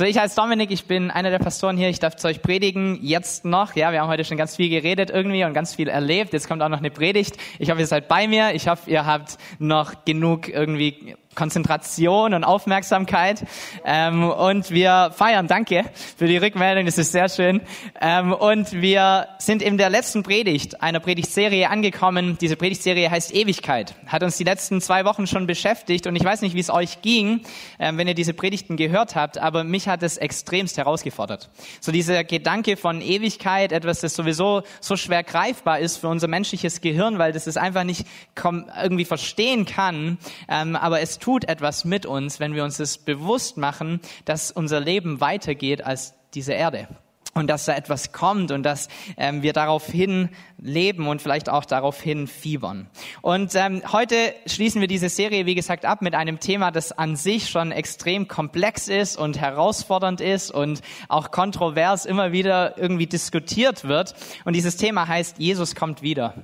So, ich heiße Dominik, ich bin einer der Pastoren hier. Ich darf zu euch predigen, jetzt noch. Ja, wir haben heute schon ganz viel geredet irgendwie und ganz viel erlebt. Jetzt kommt auch noch eine Predigt. Ich hoffe, ihr seid bei mir. Ich hoffe, ihr habt noch genug irgendwie Konzentration und Aufmerksamkeit. Ähm, und wir feiern, danke für die Rückmeldung, das ist sehr schön. Ähm, und wir sind in der letzten Predigt einer Predigtserie angekommen. Diese Predigtserie heißt Ewigkeit, hat uns die letzten zwei Wochen schon beschäftigt. Und ich weiß nicht, wie es euch ging, ähm, wenn ihr diese Predigten gehört habt, aber mich hat es extremst herausgefordert. So dieser Gedanke von Ewigkeit, etwas, das sowieso so schwer greifbar ist für unser menschliches Gehirn, weil das es einfach nicht irgendwie verstehen kann, ähm, aber es tut etwas mit uns, wenn wir uns das bewusst machen, dass unser Leben weitergeht als diese Erde und dass da etwas kommt und dass ähm, wir daraufhin leben und vielleicht auch daraufhin fiebern. Und ähm, heute schließen wir diese Serie, wie gesagt, ab mit einem Thema, das an sich schon extrem komplex ist und herausfordernd ist und auch kontrovers immer wieder irgendwie diskutiert wird. Und dieses Thema heißt, Jesus kommt wieder.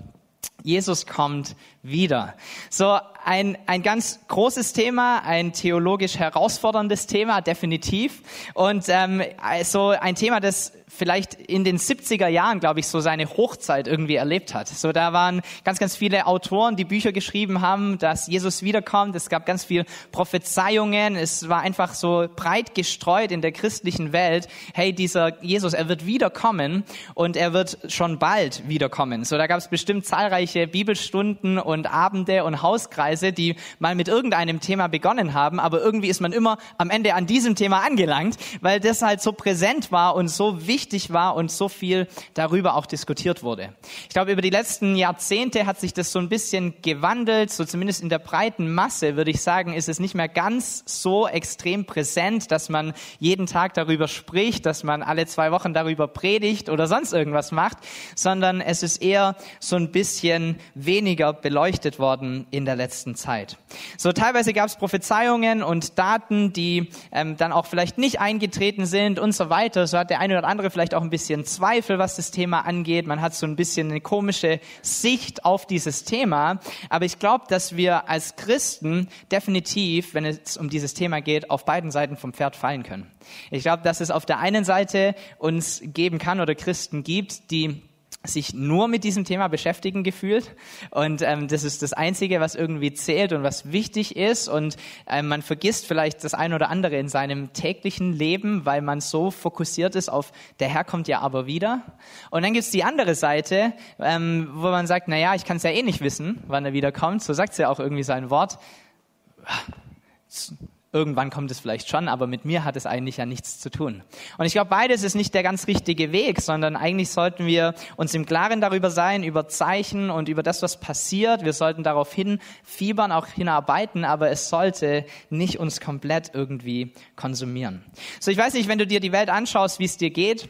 Jesus kommt wieder. So ein, ein ganz großes Thema, ein theologisch herausforderndes Thema, definitiv. Und ähm, also ein Thema, das vielleicht in den 70er Jahren, glaube ich, so seine Hochzeit irgendwie erlebt hat. So da waren ganz, ganz viele Autoren, die Bücher geschrieben haben, dass Jesus wiederkommt. Es gab ganz viel Prophezeiungen. Es war einfach so breit gestreut in der christlichen Welt. Hey, dieser Jesus, er wird wiederkommen und er wird schon bald wiederkommen. So da gab es bestimmt zahlreiche Bibelstunden und Abende und Hauskreise, die mal mit irgendeinem Thema begonnen haben, aber irgendwie ist man immer am Ende an diesem Thema angelangt, weil das halt so präsent war und so wichtig war und so viel darüber auch diskutiert wurde. Ich glaube, über die letzten Jahrzehnte hat sich das so ein bisschen gewandelt, so zumindest in der breiten Masse würde ich sagen, ist es nicht mehr ganz so extrem präsent, dass man jeden Tag darüber spricht, dass man alle zwei Wochen darüber predigt oder sonst irgendwas macht, sondern es ist eher so ein bisschen weniger beleuchtet worden in der letzten Zeit. So teilweise gab es Prophezeiungen und Daten, die ähm, dann auch vielleicht nicht eingetreten sind und so weiter. So hat der eine oder andere vielleicht auch ein bisschen Zweifel, was das Thema angeht. Man hat so ein bisschen eine komische Sicht auf dieses Thema. Aber ich glaube, dass wir als Christen definitiv, wenn es um dieses Thema geht, auf beiden Seiten vom Pferd fallen können. Ich glaube, dass es auf der einen Seite uns geben kann oder Christen gibt, die sich nur mit diesem Thema beschäftigen gefühlt. Und ähm, das ist das Einzige, was irgendwie zählt und was wichtig ist. Und ähm, man vergisst vielleicht das ein oder andere in seinem täglichen Leben, weil man so fokussiert ist auf der Herr kommt ja aber wieder. Und dann gibt's die andere Seite, ähm, wo man sagt, na ja, ich kann es ja eh nicht wissen, wann er wiederkommt, so sagt ja auch irgendwie sein Wort irgendwann kommt es vielleicht schon, aber mit mir hat es eigentlich ja nichts zu tun. Und ich glaube, beides ist nicht der ganz richtige Weg, sondern eigentlich sollten wir uns im Klaren darüber sein, über Zeichen und über das, was passiert. Wir sollten darauf hinfiebern, auch hinarbeiten, aber es sollte nicht uns komplett irgendwie konsumieren. So, ich weiß nicht, wenn du dir die Welt anschaust, wie es dir geht,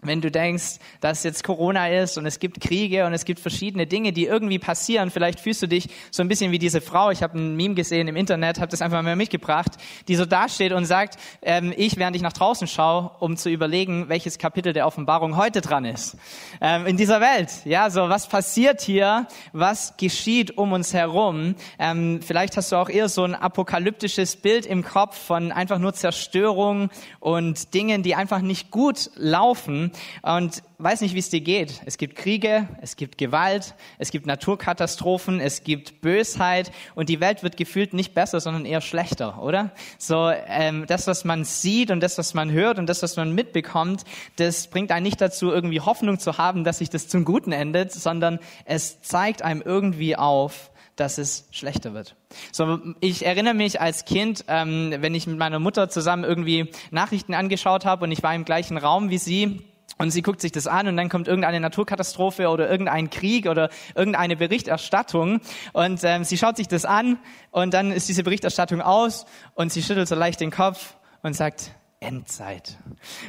wenn du denkst, dass jetzt Corona ist und es gibt Kriege und es gibt verschiedene Dinge, die irgendwie passieren, vielleicht fühlst du dich so ein bisschen wie diese Frau, ich habe ein Meme gesehen im Internet, habe das einfach mal mitgebracht, die so dasteht und sagt, ähm, ich, während ich nach draußen schaue, um zu überlegen, welches Kapitel der Offenbarung heute dran ist. Ähm, in dieser Welt, ja, so was passiert hier, was geschieht um uns herum. Ähm, vielleicht hast du auch eher so ein apokalyptisches Bild im Kopf von einfach nur Zerstörung und Dingen, die einfach nicht gut laufen und weiß nicht, wie es dir geht. Es gibt Kriege, es gibt Gewalt, es gibt Naturkatastrophen, es gibt Bösheit und die Welt wird gefühlt nicht besser, sondern eher schlechter, oder? So ähm, das, was man sieht und das, was man hört und das, was man mitbekommt, das bringt einen nicht dazu, irgendwie Hoffnung zu haben, dass sich das zum Guten endet, sondern es zeigt einem irgendwie auf, dass es schlechter wird. So, ich erinnere mich als Kind, ähm, wenn ich mit meiner Mutter zusammen irgendwie Nachrichten angeschaut habe und ich war im gleichen Raum wie sie, und sie guckt sich das an und dann kommt irgendeine Naturkatastrophe oder irgendein Krieg oder irgendeine Berichterstattung und ähm, sie schaut sich das an und dann ist diese Berichterstattung aus und sie schüttelt so leicht den Kopf und sagt, Endzeit.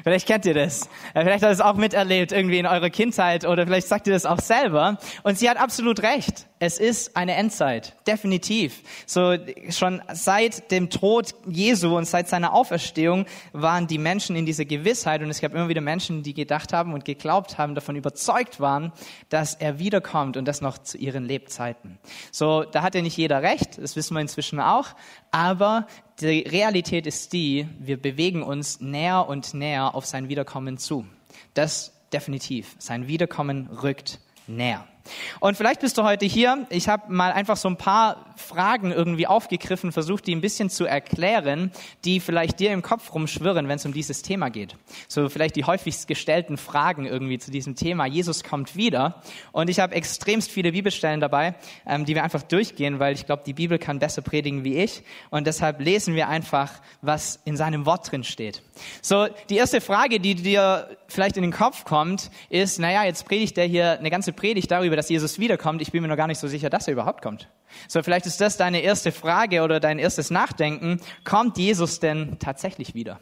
Vielleicht kennt ihr das. Äh, vielleicht habt ihr es auch miterlebt irgendwie in eurer Kindheit oder vielleicht sagt ihr das auch selber. Und sie hat absolut recht. Es ist eine Endzeit, definitiv. So schon seit dem Tod Jesu und seit seiner Auferstehung waren die Menschen in dieser Gewissheit und es gab immer wieder Menschen, die gedacht haben und geglaubt haben, davon überzeugt waren, dass er wiederkommt und das noch zu ihren Lebzeiten. So, da hatte nicht jeder recht, das wissen wir inzwischen auch, aber die Realität ist die, wir bewegen uns näher und näher auf sein Wiederkommen zu. Das definitiv. Sein Wiederkommen rückt näher. Und vielleicht bist du heute hier. Ich habe mal einfach so ein paar Fragen irgendwie aufgegriffen, versucht, die ein bisschen zu erklären, die vielleicht dir im Kopf rumschwirren, wenn es um dieses Thema geht. So vielleicht die häufigst gestellten Fragen irgendwie zu diesem Thema. Jesus kommt wieder. Und ich habe extremst viele Bibelstellen dabei, ähm, die wir einfach durchgehen, weil ich glaube, die Bibel kann besser predigen wie ich. Und deshalb lesen wir einfach, was in seinem Wort drin steht. So, die erste Frage, die dir vielleicht in den Kopf kommt, ist, naja, jetzt predigt der hier eine ganze Predigt darüber, dass Jesus wiederkommt. Ich bin mir noch gar nicht so sicher, dass er überhaupt kommt. So, vielleicht ist das deine erste Frage oder dein erstes Nachdenken. Kommt Jesus denn tatsächlich wieder?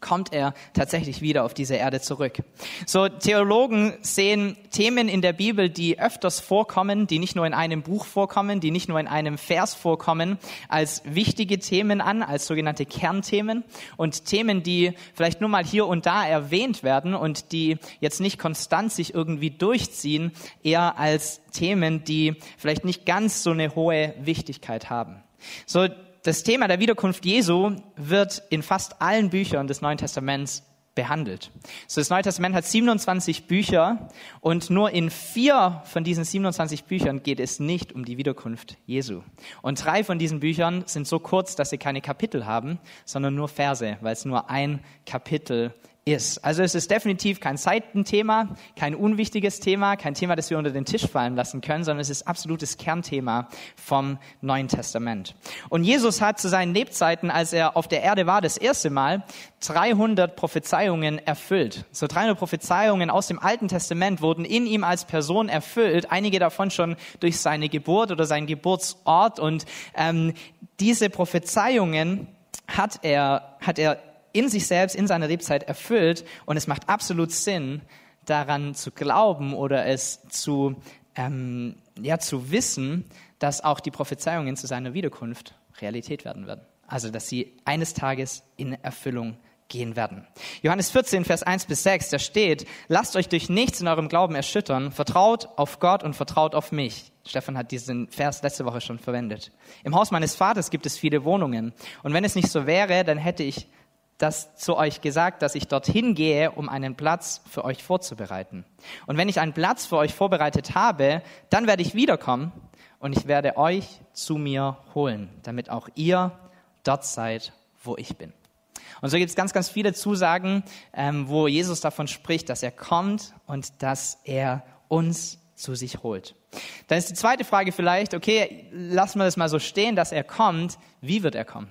Kommt er tatsächlich wieder auf diese Erde zurück. So, Theologen sehen Themen in der Bibel, die öfters vorkommen, die nicht nur in einem Buch vorkommen, die nicht nur in einem Vers vorkommen, als wichtige Themen an, als sogenannte Kernthemen und Themen, die vielleicht nur mal hier und da erwähnt werden und die jetzt nicht konstant sich irgendwie durchziehen, eher als Themen, die vielleicht nicht ganz so eine hohe Wichtigkeit haben. So, das Thema der Wiederkunft Jesu wird in fast allen Büchern des Neuen Testaments behandelt. So, das Neue Testament hat 27 Bücher und nur in vier von diesen 27 Büchern geht es nicht um die Wiederkunft Jesu. Und drei von diesen Büchern sind so kurz, dass sie keine Kapitel haben, sondern nur Verse, weil es nur ein Kapitel ist. Also es ist definitiv kein Seitenthema, kein unwichtiges Thema, kein Thema, das wir unter den Tisch fallen lassen können, sondern es ist absolutes Kernthema vom Neuen Testament. Und Jesus hat zu seinen Lebzeiten, als er auf der Erde war, das erste Mal 300 Prophezeiungen erfüllt. So 300 Prophezeiungen aus dem Alten Testament wurden in ihm als Person erfüllt, einige davon schon durch seine Geburt oder seinen Geburtsort. Und ähm, diese Prophezeiungen hat er, hat er in sich selbst, in seiner Lebzeit erfüllt. Und es macht absolut Sinn, daran zu glauben oder es zu, ähm, ja, zu wissen, dass auch die Prophezeiungen zu seiner Wiederkunft Realität werden werden. Also, dass sie eines Tages in Erfüllung gehen werden. Johannes 14, Vers 1 bis 6, da steht, lasst euch durch nichts in eurem Glauben erschüttern, vertraut auf Gott und vertraut auf mich. Stefan hat diesen Vers letzte Woche schon verwendet. Im Haus meines Vaters gibt es viele Wohnungen. Und wenn es nicht so wäre, dann hätte ich das zu euch gesagt, dass ich dorthin gehe, um einen Platz für euch vorzubereiten. Und wenn ich einen Platz für euch vorbereitet habe, dann werde ich wiederkommen und ich werde euch zu mir holen, damit auch ihr dort seid, wo ich bin. Und so gibt es ganz, ganz viele Zusagen, ähm, wo Jesus davon spricht, dass er kommt und dass er uns zu sich holt. Dann ist die zweite Frage vielleicht, okay, lassen wir das mal so stehen, dass er kommt. Wie wird er kommen?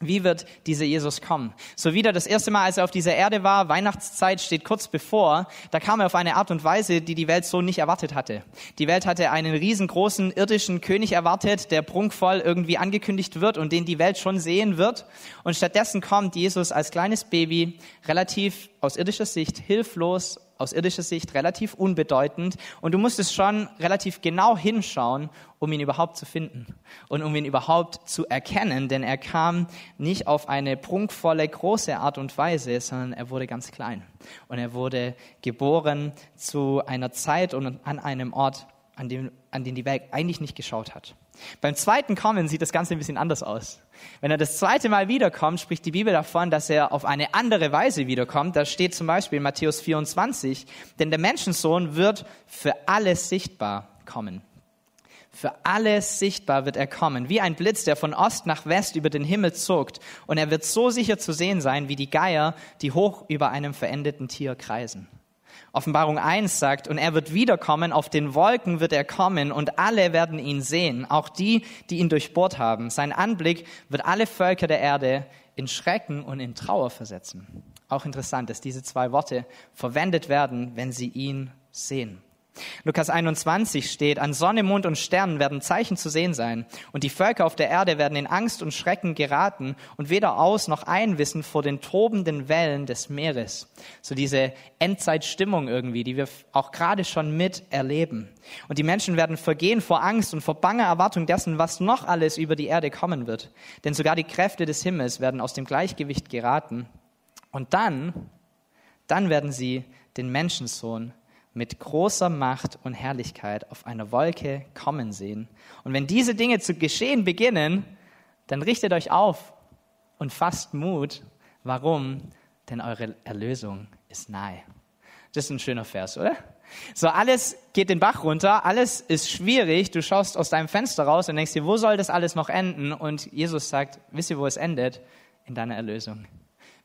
Wie wird dieser Jesus kommen? So wieder das erste Mal, als er auf dieser Erde war, Weihnachtszeit steht kurz bevor, da kam er auf eine Art und Weise, die die Welt so nicht erwartet hatte. Die Welt hatte einen riesengroßen irdischen König erwartet, der prunkvoll irgendwie angekündigt wird und den die Welt schon sehen wird. Und stattdessen kommt Jesus als kleines Baby, relativ aus irdischer Sicht hilflos, aus irdischer Sicht relativ unbedeutend. Und du musstest schon relativ genau hinschauen, um ihn überhaupt zu finden und um ihn überhaupt zu erkennen, denn er kam nicht auf eine prunkvolle, große Art und Weise, sondern er wurde ganz klein. Und er wurde geboren zu einer Zeit und an einem Ort, an dem, an den die Welt eigentlich nicht geschaut hat. Beim zweiten Kommen sieht das Ganze ein bisschen anders aus. Wenn er das zweite Mal wiederkommt, spricht die Bibel davon, dass er auf eine andere Weise wiederkommt. Da steht zum Beispiel in Matthäus 24, denn der Menschensohn wird für alles sichtbar kommen. Für alles sichtbar wird er kommen, wie ein Blitz, der von Ost nach West über den Himmel zuckt. Und er wird so sicher zu sehen sein, wie die Geier, die hoch über einem verendeten Tier kreisen. Offenbarung 1 sagt, und er wird wiederkommen, auf den Wolken wird er kommen und alle werden ihn sehen, auch die, die ihn durchbohrt haben. Sein Anblick wird alle Völker der Erde in Schrecken und in Trauer versetzen. Auch interessant, dass diese zwei Worte verwendet werden, wenn sie ihn sehen. Lukas 21 steht, an Sonne, Mond und Sternen werden Zeichen zu sehen sein, und die Völker auf der Erde werden in Angst und Schrecken geraten und weder aus noch einwissen vor den tobenden Wellen des Meeres. So diese Endzeitstimmung irgendwie, die wir auch gerade schon mit erleben. Und die Menschen werden vergehen vor Angst und vor banger Erwartung dessen, was noch alles über die Erde kommen wird. Denn sogar die Kräfte des Himmels werden aus dem Gleichgewicht geraten. Und dann, dann werden sie den Menschensohn mit großer Macht und Herrlichkeit auf einer Wolke kommen sehen. Und wenn diese Dinge zu geschehen beginnen, dann richtet euch auf und fasst Mut. Warum? Denn eure Erlösung ist nahe. Das ist ein schöner Vers, oder? So, alles geht den Bach runter, alles ist schwierig. Du schaust aus deinem Fenster raus und denkst dir, wo soll das alles noch enden? Und Jesus sagt, wisst ihr, wo es endet? In deiner Erlösung.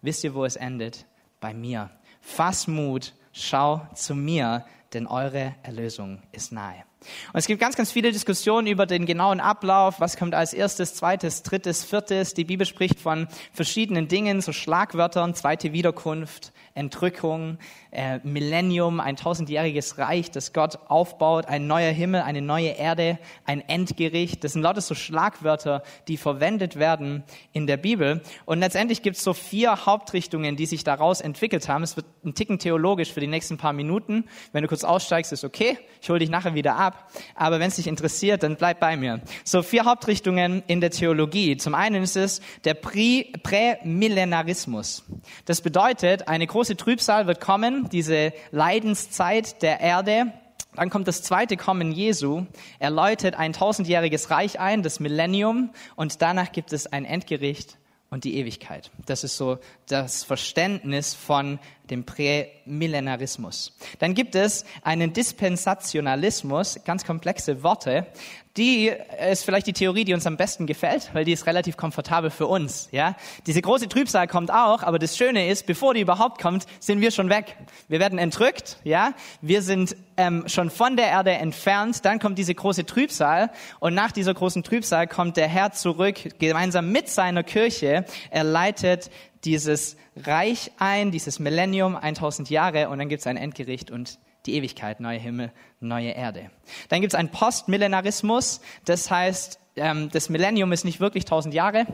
Wisst ihr, wo es endet? Bei mir. Fass Mut schau zu mir, denn eure Erlösung ist nahe. Und es gibt ganz, ganz viele Diskussionen über den genauen Ablauf. Was kommt als erstes, zweites, drittes, viertes? Die Bibel spricht von verschiedenen Dingen, so Schlagwörtern, zweite Wiederkunft, Entrückung, äh, Millennium, ein tausendjähriges Reich, das Gott aufbaut, ein neuer Himmel, eine neue Erde, ein Endgericht. Das sind lauter so Schlagwörter, die verwendet werden in der Bibel. Und letztendlich gibt es so vier Hauptrichtungen, die sich daraus entwickelt haben. Es wird ein Ticken theologisch für die nächsten paar Minuten. Wenn du kurz aussteigst, ist okay. Ich hole dich nachher wieder ab. Aber wenn es dich interessiert, dann bleib bei mir. So vier Hauptrichtungen in der Theologie. Zum einen ist es der Prämillenarismus. Das bedeutet, eine große große Trübsal wird kommen, diese Leidenszeit der Erde. Dann kommt das zweite Kommen Jesu. Er läutet ein tausendjähriges Reich ein, das Millennium, und danach gibt es ein Endgericht und die Ewigkeit. Das ist so das Verständnis von dem Prämillenarismus. Dann gibt es einen Dispensationalismus, ganz komplexe Worte. Die ist vielleicht die Theorie, die uns am besten gefällt, weil die ist relativ komfortabel für uns. Ja, diese große Trübsal kommt auch, aber das Schöne ist, bevor die überhaupt kommt, sind wir schon weg. Wir werden entrückt. Ja, wir sind ähm, schon von der Erde entfernt. Dann kommt diese große Trübsal und nach dieser großen Trübsal kommt der Herr zurück gemeinsam mit seiner Kirche. Er leitet dieses Reich ein, dieses Millennium, 1000 Jahre und dann gibt es ein Endgericht und die Ewigkeit, neue Himmel, neue Erde. Dann gibt es einen Postmillenarismus, das heißt, ähm, das Millennium ist nicht wirklich 1000 Jahre,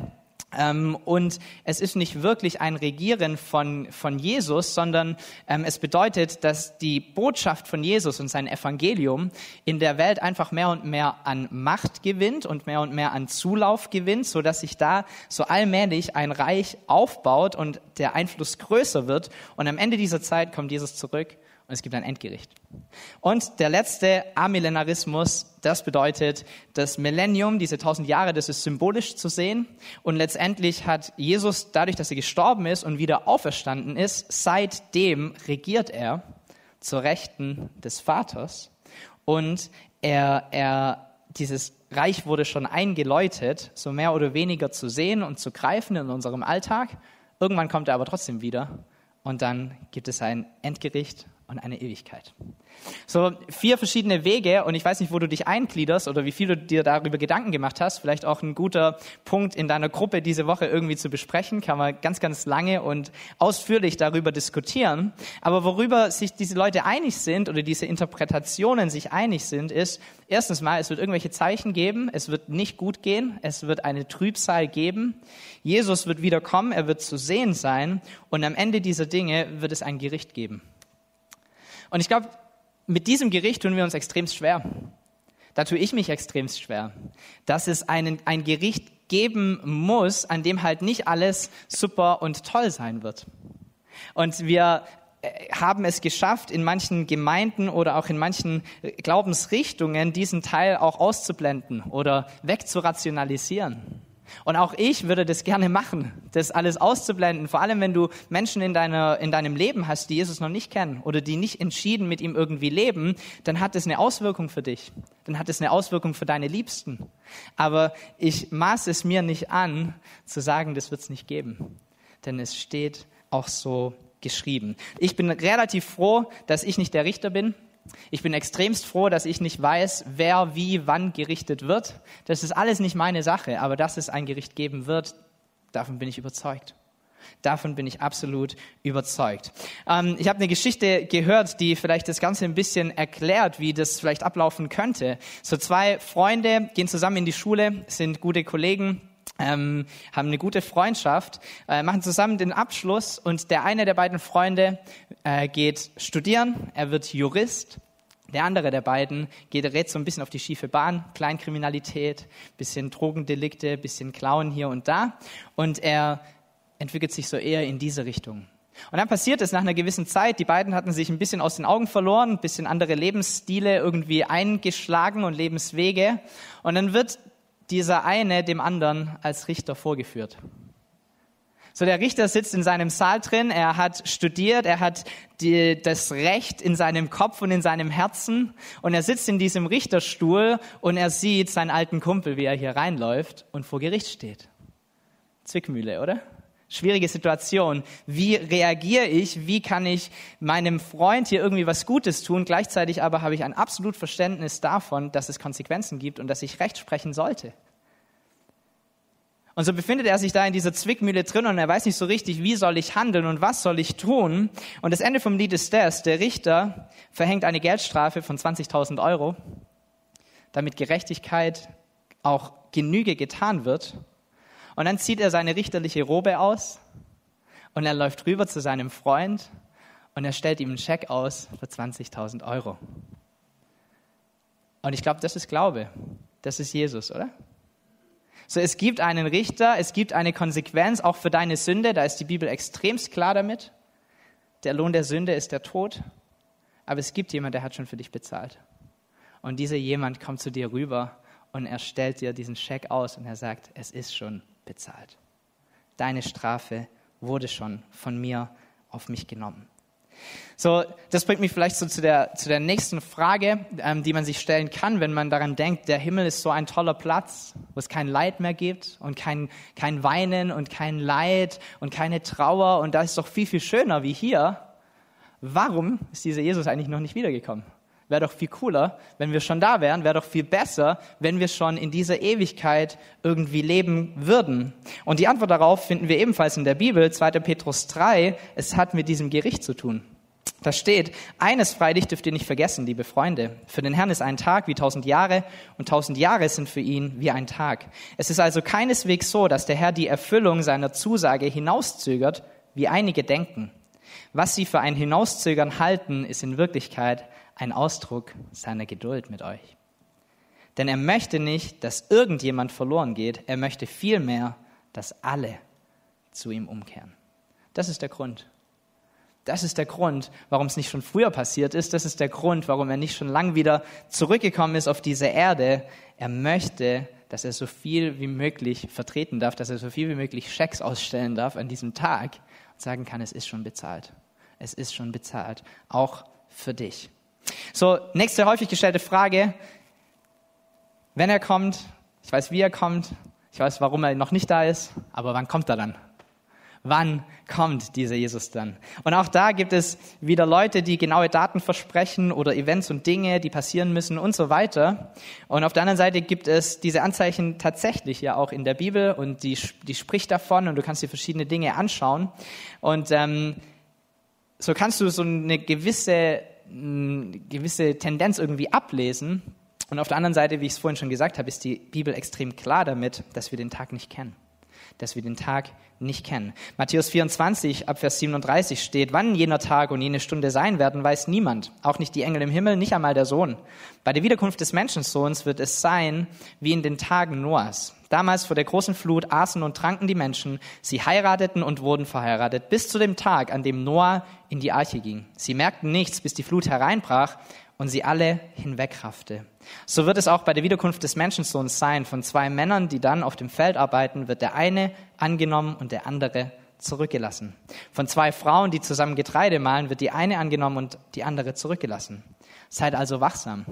und es ist nicht wirklich ein Regieren von, von Jesus, sondern ähm, es bedeutet, dass die Botschaft von Jesus und sein Evangelium in der Welt einfach mehr und mehr an Macht gewinnt und mehr und mehr an Zulauf gewinnt, so dass sich da so allmählich ein Reich aufbaut und der Einfluss größer wird. Und am Ende dieser Zeit kommt Jesus zurück und es gibt ein Endgericht. Und der letzte Amillenarismus, das bedeutet, das Millennium, diese tausend Jahre, das ist symbolisch zu sehen. Und letztendlich hat Jesus, dadurch, dass er gestorben ist und wieder auferstanden ist, seitdem regiert er zur Rechten des Vaters. Und er, er, dieses Reich wurde schon eingeläutet, so mehr oder weniger zu sehen und zu greifen in unserem Alltag. Irgendwann kommt er aber trotzdem wieder. Und dann gibt es ein Endgericht und eine Ewigkeit. So vier verschiedene Wege und ich weiß nicht, wo du dich eingliederst oder wie viel du dir darüber Gedanken gemacht hast. Vielleicht auch ein guter Punkt in deiner Gruppe diese Woche irgendwie zu besprechen. Kann man ganz, ganz lange und ausführlich darüber diskutieren. Aber worüber sich diese Leute einig sind oder diese Interpretationen sich einig sind, ist erstens mal, es wird irgendwelche Zeichen geben. Es wird nicht gut gehen. Es wird eine Trübsal geben. Jesus wird wiederkommen. Er wird zu sehen sein. Und am Ende dieser Dinge wird es ein Gericht geben. Und ich glaube, mit diesem Gericht tun wir uns extremst schwer. Da tue ich mich extremst schwer, dass es einen, ein Gericht geben muss, an dem halt nicht alles super und toll sein wird. Und wir äh, haben es geschafft, in manchen Gemeinden oder auch in manchen Glaubensrichtungen diesen Teil auch auszublenden oder wegzurationalisieren. Und auch ich würde das gerne machen, das alles auszublenden. Vor allem, wenn du Menschen in, deiner, in deinem Leben hast, die Jesus noch nicht kennen oder die nicht entschieden mit ihm irgendwie leben, dann hat das eine Auswirkung für dich. Dann hat es eine Auswirkung für deine Liebsten. Aber ich maße es mir nicht an, zu sagen, das wird es nicht geben. Denn es steht auch so geschrieben. Ich bin relativ froh, dass ich nicht der Richter bin, ich bin extremst froh, dass ich nicht weiß, wer wie wann gerichtet wird. Das ist alles nicht meine Sache, aber dass es ein Gericht geben wird, davon bin ich überzeugt. Davon bin ich absolut überzeugt. Ähm, ich habe eine Geschichte gehört, die vielleicht das Ganze ein bisschen erklärt, wie das vielleicht ablaufen könnte. So zwei Freunde gehen zusammen in die Schule, sind gute Kollegen, ähm, haben eine gute Freundschaft, äh, machen zusammen den Abschluss und der eine der beiden Freunde äh, geht studieren, er wird Jurist. Der andere der beiden geht rät so ein bisschen auf die schiefe Bahn, Kleinkriminalität, bisschen Drogendelikte, bisschen Klauen hier und da und er entwickelt sich so eher in diese Richtung. Und dann passiert es nach einer gewissen Zeit, die beiden hatten sich ein bisschen aus den Augen verloren, ein bisschen andere Lebensstile irgendwie eingeschlagen und Lebenswege. Und dann wird dieser eine dem anderen als Richter vorgeführt. So, der Richter sitzt in seinem Saal drin, er hat studiert, er hat die, das Recht in seinem Kopf und in seinem Herzen und er sitzt in diesem Richterstuhl und er sieht seinen alten Kumpel, wie er hier reinläuft und vor Gericht steht. Zwickmühle, oder? Schwierige Situation. Wie reagiere ich? Wie kann ich meinem Freund hier irgendwie was Gutes tun? Gleichzeitig aber habe ich ein absolut Verständnis davon, dass es Konsequenzen gibt und dass ich Recht sprechen sollte. Und so befindet er sich da in dieser Zwickmühle drin und er weiß nicht so richtig, wie soll ich handeln und was soll ich tun. Und das Ende vom Lied ist das, der Richter verhängt eine Geldstrafe von 20.000 Euro, damit Gerechtigkeit auch Genüge getan wird. Und dann zieht er seine richterliche Robe aus und er läuft rüber zu seinem Freund und er stellt ihm einen Scheck aus für 20.000 Euro. Und ich glaube, das ist Glaube. Das ist Jesus, oder? So, es gibt einen Richter, es gibt eine Konsequenz auch für deine Sünde. Da ist die Bibel extremst klar damit. Der Lohn der Sünde ist der Tod. Aber es gibt jemand, der hat schon für dich bezahlt. Und dieser jemand kommt zu dir rüber und er stellt dir diesen Scheck aus und er sagt, es ist schon bezahlt. Deine Strafe wurde schon von mir auf mich genommen. So, das bringt mich vielleicht so zu der, zu der nächsten Frage, ähm, die man sich stellen kann, wenn man daran denkt, der Himmel ist so ein toller Platz, wo es kein Leid mehr gibt und kein, kein Weinen und kein Leid und keine Trauer und da ist doch viel, viel schöner wie hier. Warum ist dieser Jesus eigentlich noch nicht wiedergekommen? Wäre doch viel cooler, wenn wir schon da wären, wäre doch viel besser, wenn wir schon in dieser Ewigkeit irgendwie leben würden. Und die Antwort darauf finden wir ebenfalls in der Bibel, 2. Petrus 3, es hat mit diesem Gericht zu tun. Da steht, eines freilich dürft ihr nicht vergessen, liebe Freunde. Für den Herrn ist ein Tag wie tausend Jahre und tausend Jahre sind für ihn wie ein Tag. Es ist also keineswegs so, dass der Herr die Erfüllung seiner Zusage hinauszögert, wie einige denken. Was sie für ein Hinauszögern halten, ist in Wirklichkeit ein Ausdruck seiner Geduld mit euch. Denn er möchte nicht, dass irgendjemand verloren geht, er möchte vielmehr, dass alle zu ihm umkehren. Das ist der Grund. Das ist der Grund, warum es nicht schon früher passiert ist. Das ist der Grund, warum er nicht schon lang wieder zurückgekommen ist auf diese Erde. Er möchte, dass er so viel wie möglich vertreten darf, dass er so viel wie möglich Schecks ausstellen darf an diesem Tag und sagen kann, es ist schon bezahlt. Es ist schon bezahlt. Auch für dich. So, nächste häufig gestellte Frage. Wenn er kommt, ich weiß, wie er kommt, ich weiß, warum er noch nicht da ist, aber wann kommt er dann? Wann kommt dieser Jesus dann? Und auch da gibt es wieder Leute, die genaue Daten versprechen oder Events und Dinge, die passieren müssen und so weiter. Und auf der anderen Seite gibt es diese Anzeichen tatsächlich ja auch in der Bibel und die, die spricht davon und du kannst dir verschiedene Dinge anschauen. Und ähm, so kannst du so eine gewisse gewisse Tendenz irgendwie ablesen. Und auf der anderen Seite, wie ich es vorhin schon gesagt habe, ist die Bibel extrem klar damit, dass wir den Tag nicht kennen. Dass wir den Tag nicht kennen. Matthäus 24, Abvers 37 steht, wann jener Tag und jene Stunde sein werden, weiß niemand. Auch nicht die Engel im Himmel, nicht einmal der Sohn. Bei der Wiederkunft des Menschensohns wird es sein, wie in den Tagen Noahs. Damals vor der großen Flut aßen und tranken die Menschen, sie heirateten und wurden verheiratet, bis zu dem Tag, an dem Noah in die Arche ging. Sie merkten nichts, bis die Flut hereinbrach und sie alle hinwegraffte. So wird es auch bei der Wiederkunft des Menschensohns sein. Von zwei Männern, die dann auf dem Feld arbeiten, wird der eine angenommen und der andere zurückgelassen. Von zwei Frauen, die zusammen Getreide mahlen, wird die eine angenommen und die andere zurückgelassen. Seid also wachsam,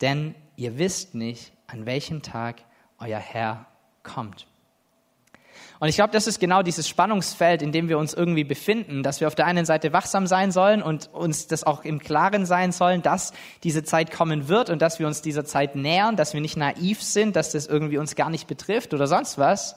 denn ihr wisst nicht, an welchem Tag euer Herr kommt. Und ich glaube, das ist genau dieses Spannungsfeld, in dem wir uns irgendwie befinden, dass wir auf der einen Seite wachsam sein sollen und uns das auch im Klaren sein sollen, dass diese Zeit kommen wird und dass wir uns dieser Zeit nähern, dass wir nicht naiv sind, dass das irgendwie uns gar nicht betrifft oder sonst was.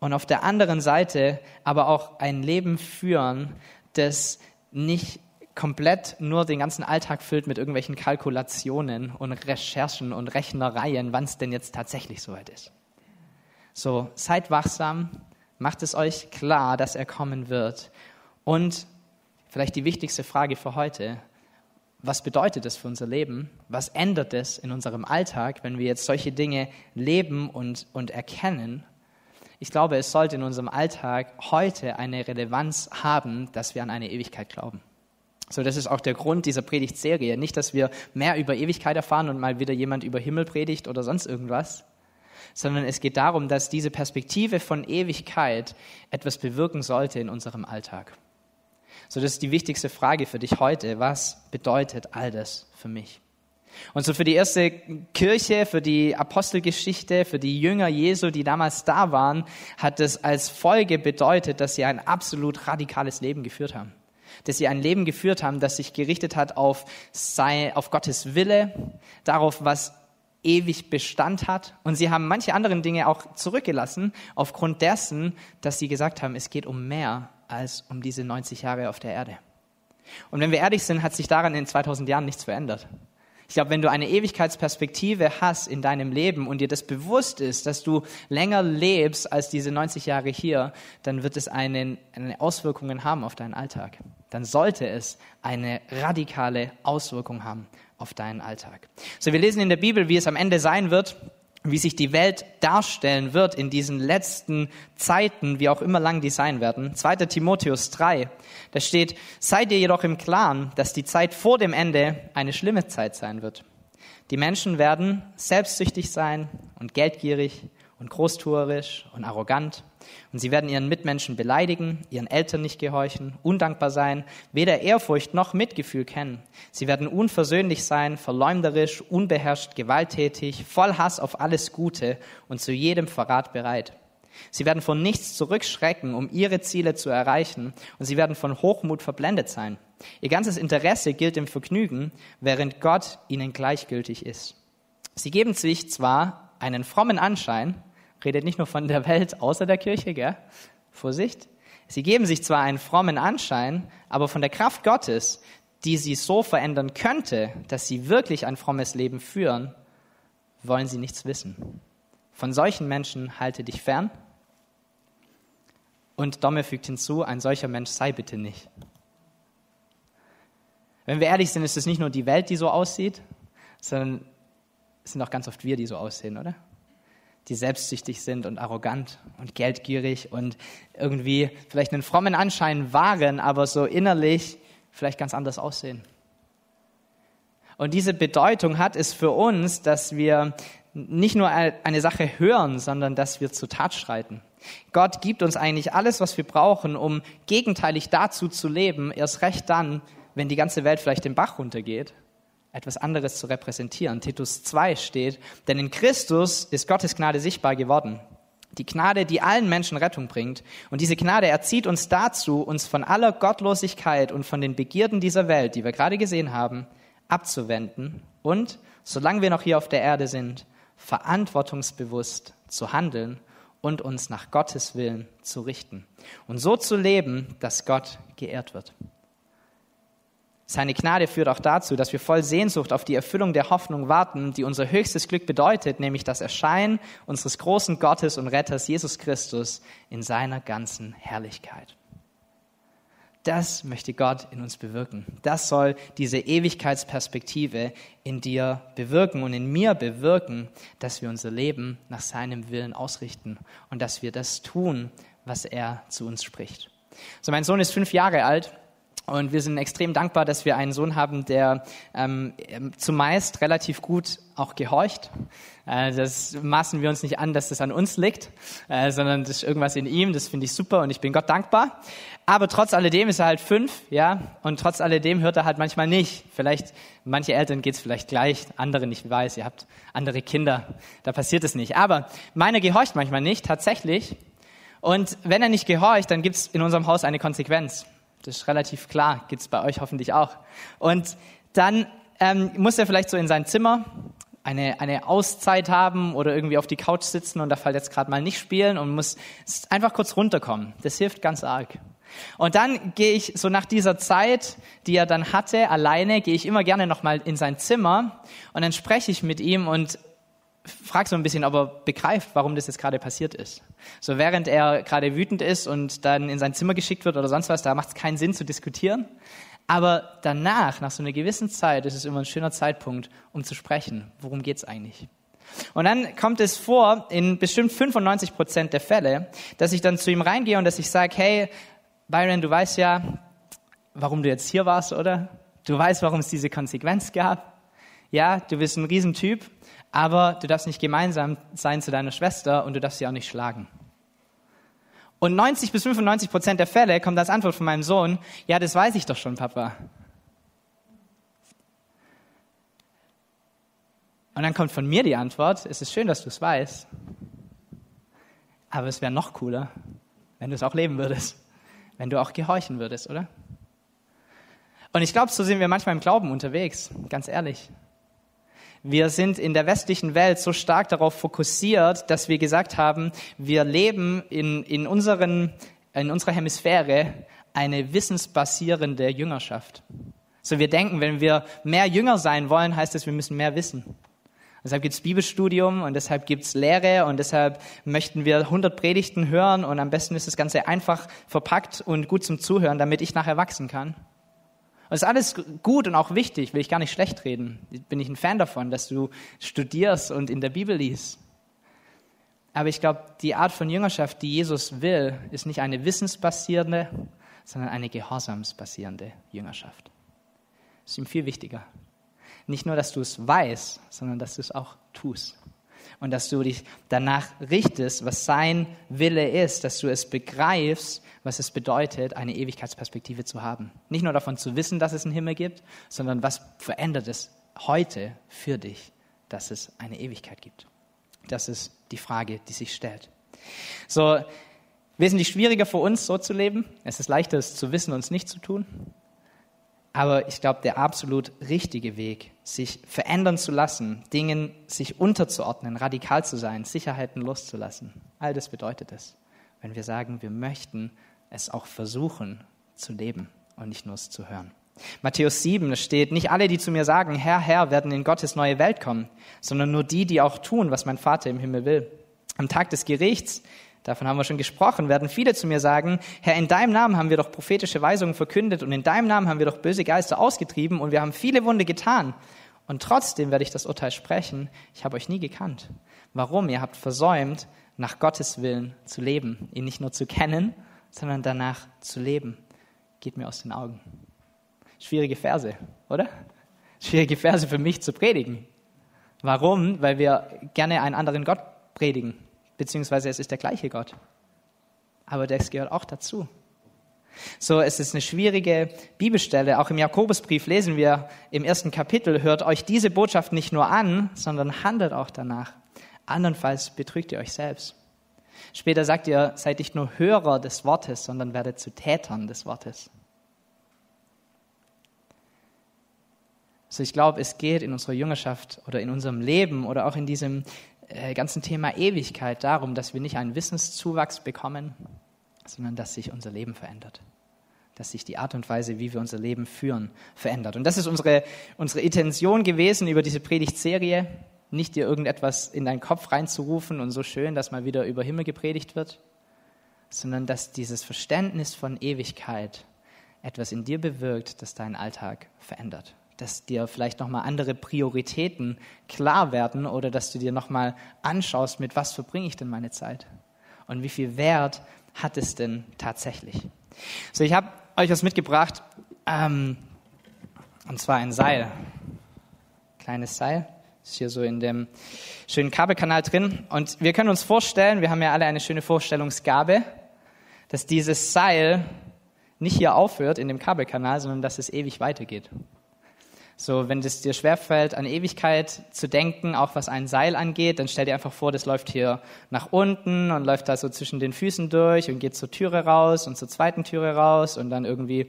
und auf der anderen Seite aber auch ein Leben führen, das nicht komplett nur den ganzen Alltag füllt mit irgendwelchen Kalkulationen und Recherchen und Rechnereien, wann es denn jetzt tatsächlich soweit ist. So, seid wachsam, macht es euch klar, dass er kommen wird. Und vielleicht die wichtigste Frage für heute, was bedeutet das für unser Leben? Was ändert es in unserem Alltag, wenn wir jetzt solche Dinge leben und, und erkennen? Ich glaube, es sollte in unserem Alltag heute eine Relevanz haben, dass wir an eine Ewigkeit glauben. So, das ist auch der Grund dieser Predigtserie. Nicht, dass wir mehr über Ewigkeit erfahren und mal wieder jemand über Himmel predigt oder sonst irgendwas, sondern es geht darum, dass diese Perspektive von Ewigkeit etwas bewirken sollte in unserem Alltag. So, das ist die wichtigste Frage für dich heute. Was bedeutet all das für mich? Und so für die erste Kirche, für die Apostelgeschichte, für die Jünger Jesu, die damals da waren, hat es als Folge bedeutet, dass sie ein absolut radikales Leben geführt haben. Dass sie ein Leben geführt haben, das sich gerichtet hat auf, sein, auf Gottes Wille, darauf, was ewig Bestand hat. Und sie haben manche anderen Dinge auch zurückgelassen, aufgrund dessen, dass sie gesagt haben, es geht um mehr als um diese 90 Jahre auf der Erde. Und wenn wir ehrlich sind, hat sich daran in 2000 Jahren nichts verändert. Ich glaube, wenn du eine Ewigkeitsperspektive hast in deinem Leben und dir das bewusst ist, dass du länger lebst als diese 90 Jahre hier, dann wird es eine, eine Auswirkungen haben auf deinen Alltag. Dann sollte es eine radikale Auswirkung haben auf deinen Alltag. So, wir lesen in der Bibel, wie es am Ende sein wird wie sich die Welt darstellen wird in diesen letzten Zeiten, wie auch immer lang die sein werden. 2. Timotheus 3, da steht, seid ihr jedoch im Klaren, dass die Zeit vor dem Ende eine schlimme Zeit sein wird. Die Menschen werden selbstsüchtig sein und geldgierig und großtuerisch und arrogant und sie werden ihren Mitmenschen beleidigen, ihren Eltern nicht gehorchen, undankbar sein, weder Ehrfurcht noch Mitgefühl kennen. Sie werden unversöhnlich sein, verleumderisch, unbeherrscht, gewalttätig, voll Hass auf alles Gute und zu jedem Verrat bereit. Sie werden von nichts zurückschrecken, um ihre Ziele zu erreichen, und sie werden von Hochmut verblendet sein. Ihr ganzes Interesse gilt dem Vergnügen, während Gott ihnen gleichgültig ist. Sie geben sich zwar einen frommen Anschein, redet nicht nur von der Welt außer der Kirche, gell? Vorsicht. Sie geben sich zwar einen frommen Anschein, aber von der Kraft Gottes, die sie so verändern könnte, dass sie wirklich ein frommes Leben führen, wollen sie nichts wissen. Von solchen Menschen halte dich fern. Und Domme fügt hinzu, ein solcher Mensch sei bitte nicht. Wenn wir ehrlich sind, ist es nicht nur die Welt, die so aussieht, sondern es sind auch ganz oft wir, die so aussehen, oder? Die selbstsüchtig sind und arrogant und geldgierig und irgendwie vielleicht einen frommen Anschein wahren, aber so innerlich vielleicht ganz anders aussehen. Und diese Bedeutung hat es für uns, dass wir nicht nur eine Sache hören, sondern dass wir zur Tat schreiten. Gott gibt uns eigentlich alles, was wir brauchen, um gegenteilig dazu zu leben, erst recht dann, wenn die ganze Welt vielleicht den Bach runtergeht etwas anderes zu repräsentieren. Titus 2 steht, denn in Christus ist Gottes Gnade sichtbar geworden. Die Gnade, die allen Menschen Rettung bringt. Und diese Gnade erzieht uns dazu, uns von aller Gottlosigkeit und von den Begierden dieser Welt, die wir gerade gesehen haben, abzuwenden und, solange wir noch hier auf der Erde sind, verantwortungsbewusst zu handeln und uns nach Gottes Willen zu richten. Und so zu leben, dass Gott geehrt wird. Seine Gnade führt auch dazu, dass wir voll Sehnsucht auf die Erfüllung der Hoffnung warten, die unser höchstes Glück bedeutet, nämlich das Erscheinen unseres großen Gottes und Retters Jesus Christus in seiner ganzen Herrlichkeit. Das möchte Gott in uns bewirken. Das soll diese Ewigkeitsperspektive in dir bewirken und in mir bewirken, dass wir unser Leben nach seinem Willen ausrichten und dass wir das tun, was er zu uns spricht. So, mein Sohn ist fünf Jahre alt und wir sind extrem dankbar, dass wir einen Sohn haben, der ähm, zumeist relativ gut auch gehorcht. Äh, das maßen wir uns nicht an, dass das an uns liegt, äh, sondern das ist irgendwas in ihm. Das finde ich super und ich bin Gott dankbar. Aber trotz alledem ist er halt fünf, ja, und trotz alledem hört er halt manchmal nicht. Vielleicht, manche Eltern geht's vielleicht gleich, andere nicht, weiß, ihr habt andere Kinder, da passiert es nicht. Aber meiner gehorcht manchmal nicht, tatsächlich. Und wenn er nicht gehorcht, dann gibt's in unserem Haus eine Konsequenz. Das ist relativ klar, gibt es bei euch hoffentlich auch. Und dann ähm, muss er vielleicht so in sein Zimmer eine, eine Auszeit haben oder irgendwie auf die Couch sitzen und da fällt jetzt gerade mal nicht spielen und muss einfach kurz runterkommen. Das hilft ganz arg. Und dann gehe ich so nach dieser Zeit, die er dann hatte, alleine, gehe ich immer gerne nochmal in sein Zimmer und dann spreche ich mit ihm und frage so ein bisschen, ob er begreift, warum das jetzt gerade passiert ist. So während er gerade wütend ist und dann in sein Zimmer geschickt wird oder sonst was, da macht es keinen Sinn zu diskutieren. Aber danach, nach so einer gewissen Zeit, ist es immer ein schöner Zeitpunkt, um zu sprechen. Worum geht es eigentlich? Und dann kommt es vor, in bestimmt 95 Prozent der Fälle, dass ich dann zu ihm reingehe und dass ich sage, hey, Byron, du weißt ja, warum du jetzt hier warst, oder? Du weißt, warum es diese Konsequenz gab. Ja, du bist ein Riesentyp, aber du darfst nicht gemeinsam sein zu deiner Schwester und du darfst sie auch nicht schlagen. Und 90 bis 95 Prozent der Fälle kommt als Antwort von meinem Sohn, ja, das weiß ich doch schon, Papa. Und dann kommt von mir die Antwort, es ist schön, dass du es weißt, aber es wäre noch cooler, wenn du es auch leben würdest, wenn du auch gehorchen würdest, oder? Und ich glaube, so sind wir manchmal im Glauben unterwegs, ganz ehrlich. Wir sind in der westlichen Welt so stark darauf fokussiert, dass wir gesagt haben, wir leben in, in, unseren, in unserer Hemisphäre eine wissensbasierende Jüngerschaft. So wir denken, wenn wir mehr Jünger sein wollen, heißt das, wir müssen mehr wissen. Deshalb gibt es Bibelstudium und deshalb gibt es Lehre und deshalb möchten wir 100 Predigten hören und am besten ist das Ganze einfach verpackt und gut zum Zuhören, damit ich nachher wachsen kann. Das ist alles gut und auch wichtig, will ich gar nicht schlecht reden. Bin ich ein Fan davon, dass du studierst und in der Bibel liest. Aber ich glaube, die Art von Jüngerschaft, die Jesus will, ist nicht eine wissensbasierende, sondern eine gehorsamsbasierende Jüngerschaft. Das ist ihm viel wichtiger. Nicht nur, dass du es weißt, sondern dass du es auch tust und dass du dich danach richtest, was sein Wille ist, dass du es begreifst, was es bedeutet, eine Ewigkeitsperspektive zu haben. Nicht nur davon zu wissen, dass es einen Himmel gibt, sondern was verändert es heute für dich, dass es eine Ewigkeit gibt. Das ist die Frage, die sich stellt. So, wesentlich schwieriger für uns, so zu leben. Es ist leichter, es zu wissen und es nicht zu tun. Aber ich glaube, der absolut richtige Weg, sich verändern zu lassen, Dingen sich unterzuordnen, radikal zu sein, Sicherheiten loszulassen, all das bedeutet es, wenn wir sagen, wir möchten es auch versuchen zu leben und nicht nur es zu hören. Matthäus 7 steht, nicht alle, die zu mir sagen, Herr, Herr, werden in Gottes neue Welt kommen, sondern nur die, die auch tun, was mein Vater im Himmel will. Am Tag des Gerichts Davon haben wir schon gesprochen, werden viele zu mir sagen, Herr, in deinem Namen haben wir doch prophetische Weisungen verkündet und in deinem Namen haben wir doch böse Geister ausgetrieben und wir haben viele Wunde getan. Und trotzdem werde ich das Urteil sprechen, ich habe euch nie gekannt. Warum? Ihr habt versäumt, nach Gottes Willen zu leben, ihn nicht nur zu kennen, sondern danach zu leben. Geht mir aus den Augen. Schwierige Verse, oder? Schwierige Verse für mich zu predigen. Warum? Weil wir gerne einen anderen Gott predigen beziehungsweise es ist der gleiche Gott. Aber das gehört auch dazu. So, es ist eine schwierige Bibelstelle. Auch im Jakobusbrief lesen wir im ersten Kapitel, hört euch diese Botschaft nicht nur an, sondern handelt auch danach. Andernfalls betrügt ihr euch selbst. Später sagt ihr, seid nicht nur Hörer des Wortes, sondern werdet zu Tätern des Wortes. So, ich glaube, es geht in unserer Jüngerschaft oder in unserem Leben oder auch in diesem äh, ganzen Thema Ewigkeit darum, dass wir nicht einen Wissenszuwachs bekommen, sondern dass sich unser Leben verändert. Dass sich die Art und Weise, wie wir unser Leben führen, verändert. Und das ist unsere, unsere Intention gewesen über diese Predigtserie. Nicht dir irgendetwas in deinen Kopf reinzurufen und so schön, dass mal wieder über Himmel gepredigt wird, sondern dass dieses Verständnis von Ewigkeit etwas in dir bewirkt, das deinen Alltag verändert dass dir vielleicht nochmal andere Prioritäten klar werden oder dass du dir nochmal anschaust, mit was verbringe ich denn meine Zeit und wie viel Wert hat es denn tatsächlich. So, ich habe euch was mitgebracht, ähm, und zwar ein Seil. Kleines Seil, ist hier so in dem schönen Kabelkanal drin. Und wir können uns vorstellen, wir haben ja alle eine schöne Vorstellungsgabe, dass dieses Seil nicht hier aufhört in dem Kabelkanal, sondern dass es ewig weitergeht. So, wenn es dir schwerfällt, an Ewigkeit zu denken, auch was ein Seil angeht, dann stell dir einfach vor, das läuft hier nach unten und läuft da so zwischen den Füßen durch und geht zur Türe raus und zur zweiten Türe raus und dann irgendwie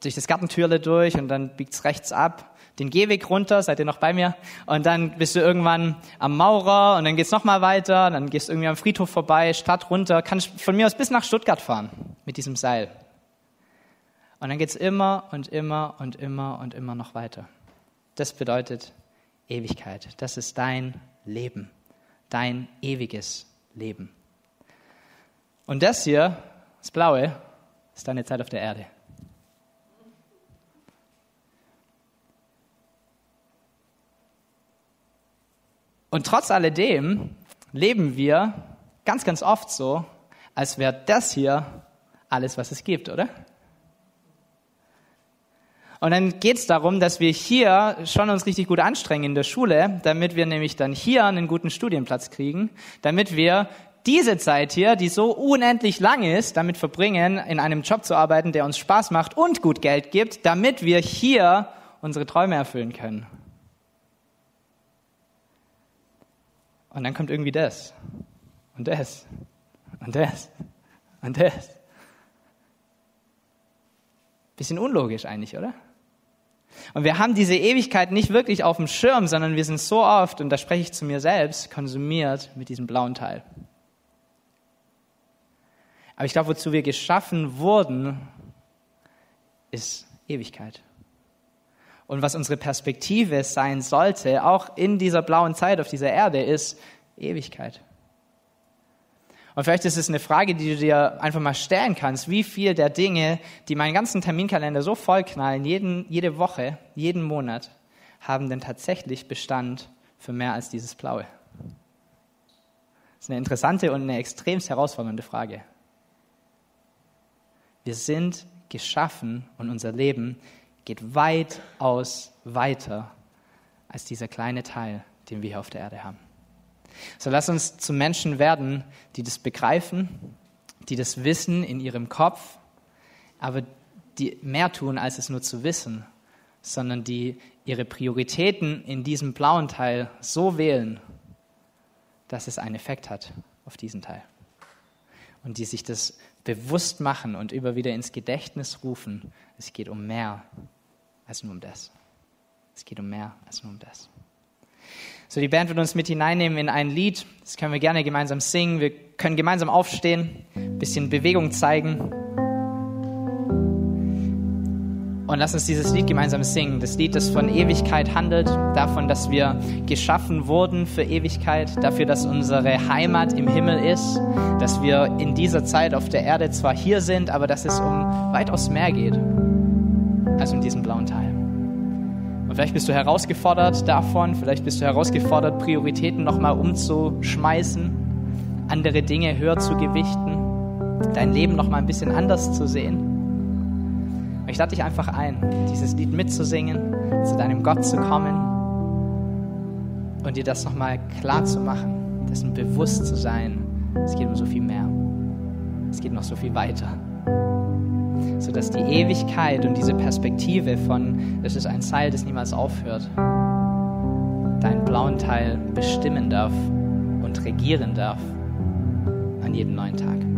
durch das Gartentürle durch und dann biegt's rechts ab, den Gehweg runter, seid ihr noch bei mir? Und dann bist du irgendwann am Maurer und dann geht's noch mal weiter, dann gehst du irgendwie am Friedhof vorbei, Stadt runter, kannst von mir aus bis nach Stuttgart fahren mit diesem Seil. Und dann geht's immer und immer und immer und immer noch weiter. Das bedeutet Ewigkeit. Das ist dein Leben, dein ewiges Leben. Und das hier, das Blaue, ist deine Zeit auf der Erde. Und trotz alledem leben wir ganz, ganz oft so, als wäre das hier alles, was es gibt, oder? Und dann geht es darum, dass wir hier schon uns richtig gut anstrengen in der Schule, damit wir nämlich dann hier einen guten Studienplatz kriegen, damit wir diese Zeit hier, die so unendlich lang ist, damit verbringen, in einem Job zu arbeiten, der uns Spaß macht und gut Geld gibt, damit wir hier unsere Träume erfüllen können. Und dann kommt irgendwie das und das und das und das. Bisschen unlogisch eigentlich, oder? Und wir haben diese Ewigkeit nicht wirklich auf dem Schirm, sondern wir sind so oft, und da spreche ich zu mir selbst, konsumiert mit diesem blauen Teil. Aber ich glaube, wozu wir geschaffen wurden, ist Ewigkeit. Und was unsere Perspektive sein sollte, auch in dieser blauen Zeit auf dieser Erde, ist Ewigkeit. Und vielleicht ist es eine Frage, die du dir einfach mal stellen kannst. Wie viel der Dinge, die meinen ganzen Terminkalender so vollknallen, jeden, jede Woche, jeden Monat, haben denn tatsächlich Bestand für mehr als dieses Blaue? Das ist eine interessante und eine extrem herausfordernde Frage. Wir sind geschaffen und unser Leben geht weitaus weiter als dieser kleine Teil, den wir hier auf der Erde haben. So lass uns zu Menschen werden, die das begreifen, die das wissen in ihrem Kopf, aber die mehr tun, als es nur zu wissen, sondern die ihre Prioritäten in diesem blauen Teil so wählen, dass es einen Effekt hat auf diesen Teil. Und die sich das bewusst machen und immer wieder ins Gedächtnis rufen, es geht um mehr als nur um das. Es geht um mehr als nur um das. So, die Band wird uns mit hineinnehmen in ein Lied. Das können wir gerne gemeinsam singen. Wir können gemeinsam aufstehen, ein bisschen Bewegung zeigen. Und lass uns dieses Lied gemeinsam singen. Das Lied, das von Ewigkeit handelt, davon, dass wir geschaffen wurden für Ewigkeit, dafür, dass unsere Heimat im Himmel ist, dass wir in dieser Zeit auf der Erde zwar hier sind, aber dass es um weitaus mehr geht als um diesen blauen Teil. Und vielleicht bist du herausgefordert davon, vielleicht bist du herausgefordert, Prioritäten nochmal umzuschmeißen, andere Dinge höher zu gewichten, dein Leben nochmal ein bisschen anders zu sehen. Ich lade dich einfach ein, dieses Lied mitzusingen, zu deinem Gott zu kommen und dir das nochmal klar zu machen, dessen bewusst zu sein. Es geht um so viel mehr. Es geht noch so viel weiter sodass die Ewigkeit und diese Perspektive von, es ist ein Seil, das niemals aufhört, deinen blauen Teil bestimmen darf und regieren darf an jedem neuen Tag.